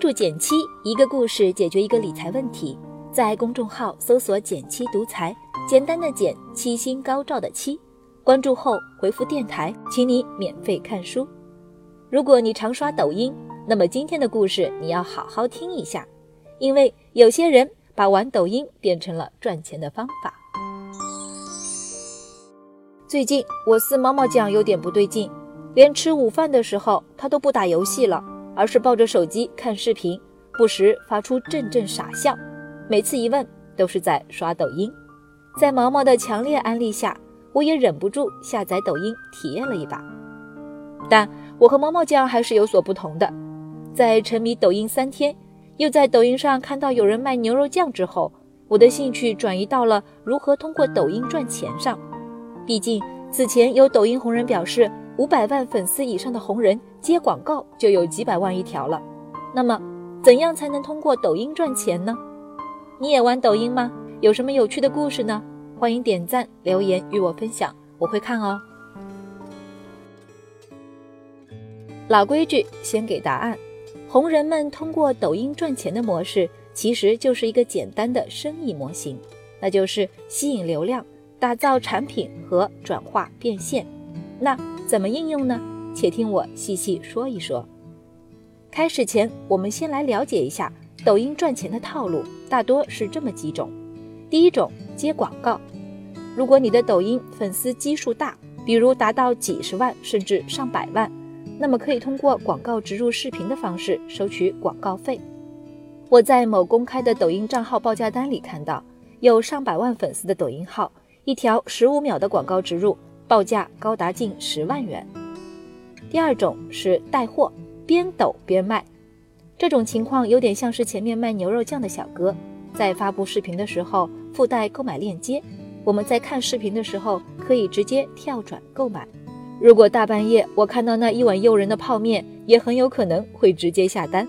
注减七，一个故事解决一个理财问题。在公众号搜索“减七独裁，简单的减，七星高照的七。关注后回复“电台”，请你免费看书。如果你常刷抖音，那么今天的故事你要好好听一下，因为有些人把玩抖音变成了赚钱的方法。最近我司毛毛酱有点不对劲，连吃午饭的时候他都不打游戏了。而是抱着手机看视频，不时发出阵阵傻笑。每次一问，都是在刷抖音。在毛毛的强烈安利下，我也忍不住下载抖音体验了一把。但我和毛毛酱还是有所不同的。在沉迷抖音三天，又在抖音上看到有人卖牛肉酱之后，我的兴趣转移到了如何通过抖音赚钱上。毕竟此前有抖音红人表示。五百万粉丝以上的红人接广告就有几百万一条了，那么怎样才能通过抖音赚钱呢？你也玩抖音吗？有什么有趣的故事呢？欢迎点赞留言与我分享，我会看哦。老规矩，先给答案。红人们通过抖音赚钱的模式，其实就是一个简单的生意模型，那就是吸引流量、打造产品和转化变现。那怎么应用呢？且听我细细说一说。开始前，我们先来了解一下抖音赚钱的套路，大多是这么几种。第一种，接广告。如果你的抖音粉丝基数大，比如达到几十万甚至上百万，那么可以通过广告植入视频的方式收取广告费。我在某公开的抖音账号报价单里看到，有上百万粉丝的抖音号，一条十五秒的广告植入。报价高达近十万元。第二种是带货，边抖边卖，这种情况有点像是前面卖牛肉酱的小哥，在发布视频的时候附带购买链接，我们在看视频的时候可以直接跳转购买。如果大半夜我看到那一碗诱人的泡面，也很有可能会直接下单。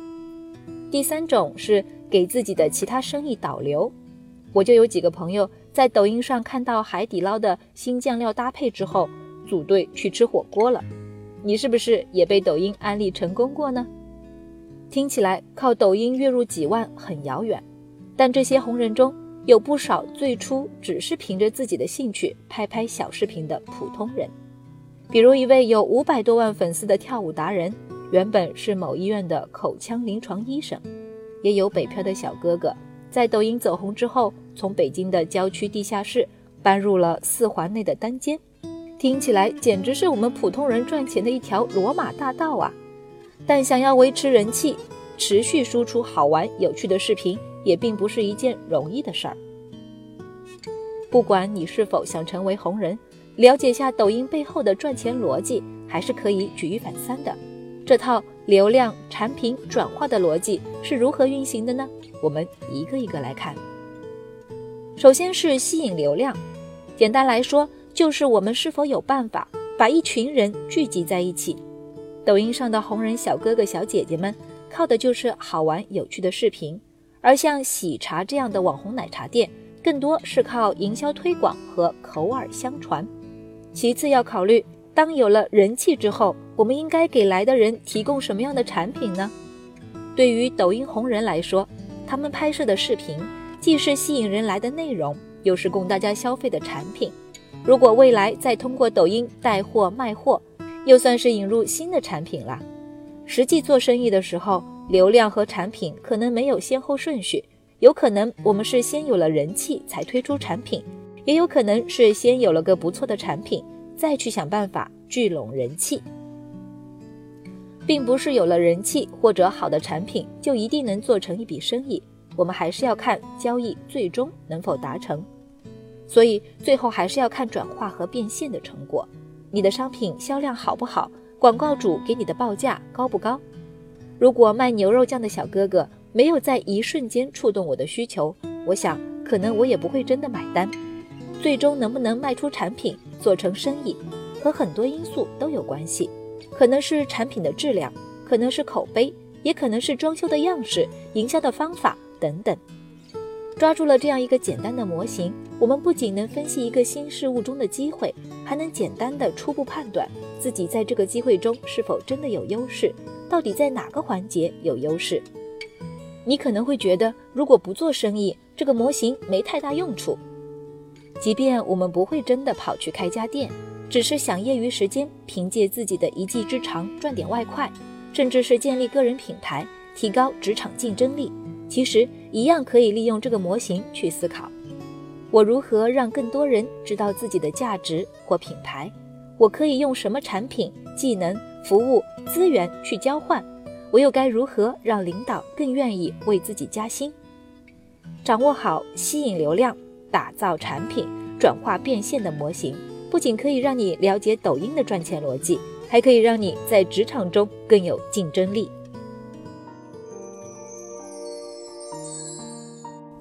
第三种是给自己的其他生意导流，我就有几个朋友。在抖音上看到海底捞的新酱料搭配之后，组队去吃火锅了。你是不是也被抖音安利成功过呢？听起来靠抖音月入几万很遥远，但这些红人中有不少最初只是凭着自己的兴趣拍拍小视频的普通人。比如一位有五百多万粉丝的跳舞达人，原本是某医院的口腔临床医生，也有北漂的小哥哥。在抖音走红之后，从北京的郊区地下室搬入了四环内的单间，听起来简直是我们普通人赚钱的一条罗马大道啊！但想要维持人气，持续输出好玩有趣的视频，也并不是一件容易的事儿。不管你是否想成为红人，了解下抖音背后的赚钱逻辑，还是可以举一反三的。这套流量产品转化的逻辑是如何运行的呢？我们一个一个来看。首先是吸引流量，简单来说就是我们是否有办法把一群人聚集在一起。抖音上的红人小哥哥小姐姐们靠的就是好玩有趣的视频，而像喜茶这样的网红奶茶店，更多是靠营销推广和口耳相传。其次要考虑，当有了人气之后，我们应该给来的人提供什么样的产品呢？对于抖音红人来说，他们拍摄的视频既是吸引人来的内容，又是供大家消费的产品。如果未来再通过抖音带货卖货，又算是引入新的产品了。实际做生意的时候，流量和产品可能没有先后顺序，有可能我们是先有了人气才推出产品，也有可能是先有了个不错的产品，再去想办法聚拢人气。并不是有了人气或者好的产品就一定能做成一笔生意，我们还是要看交易最终能否达成，所以最后还是要看转化和变现的成果。你的商品销量好不好，广告主给你的报价高不高？如果卖牛肉酱的小哥哥没有在一瞬间触动我的需求，我想可能我也不会真的买单。最终能不能卖出产品做成生意，和很多因素都有关系。可能是产品的质量，可能是口碑，也可能是装修的样式、营销的方法等等。抓住了这样一个简单的模型，我们不仅能分析一个新事物中的机会，还能简单的初步判断自己在这个机会中是否真的有优势，到底在哪个环节有优势。你可能会觉得，如果不做生意，这个模型没太大用处。即便我们不会真的跑去开家店，只是想业余时间凭借自己的一技之长赚点外快，甚至是建立个人品牌，提高职场竞争力，其实一样可以利用这个模型去思考：我如何让更多人知道自己的价值或品牌？我可以用什么产品、技能、服务、资源去交换？我又该如何让领导更愿意为自己加薪？掌握好吸引流量、打造产品、转化变现的模型，不仅可以让你了解抖音的赚钱逻辑，还可以让你在职场中更有竞争力。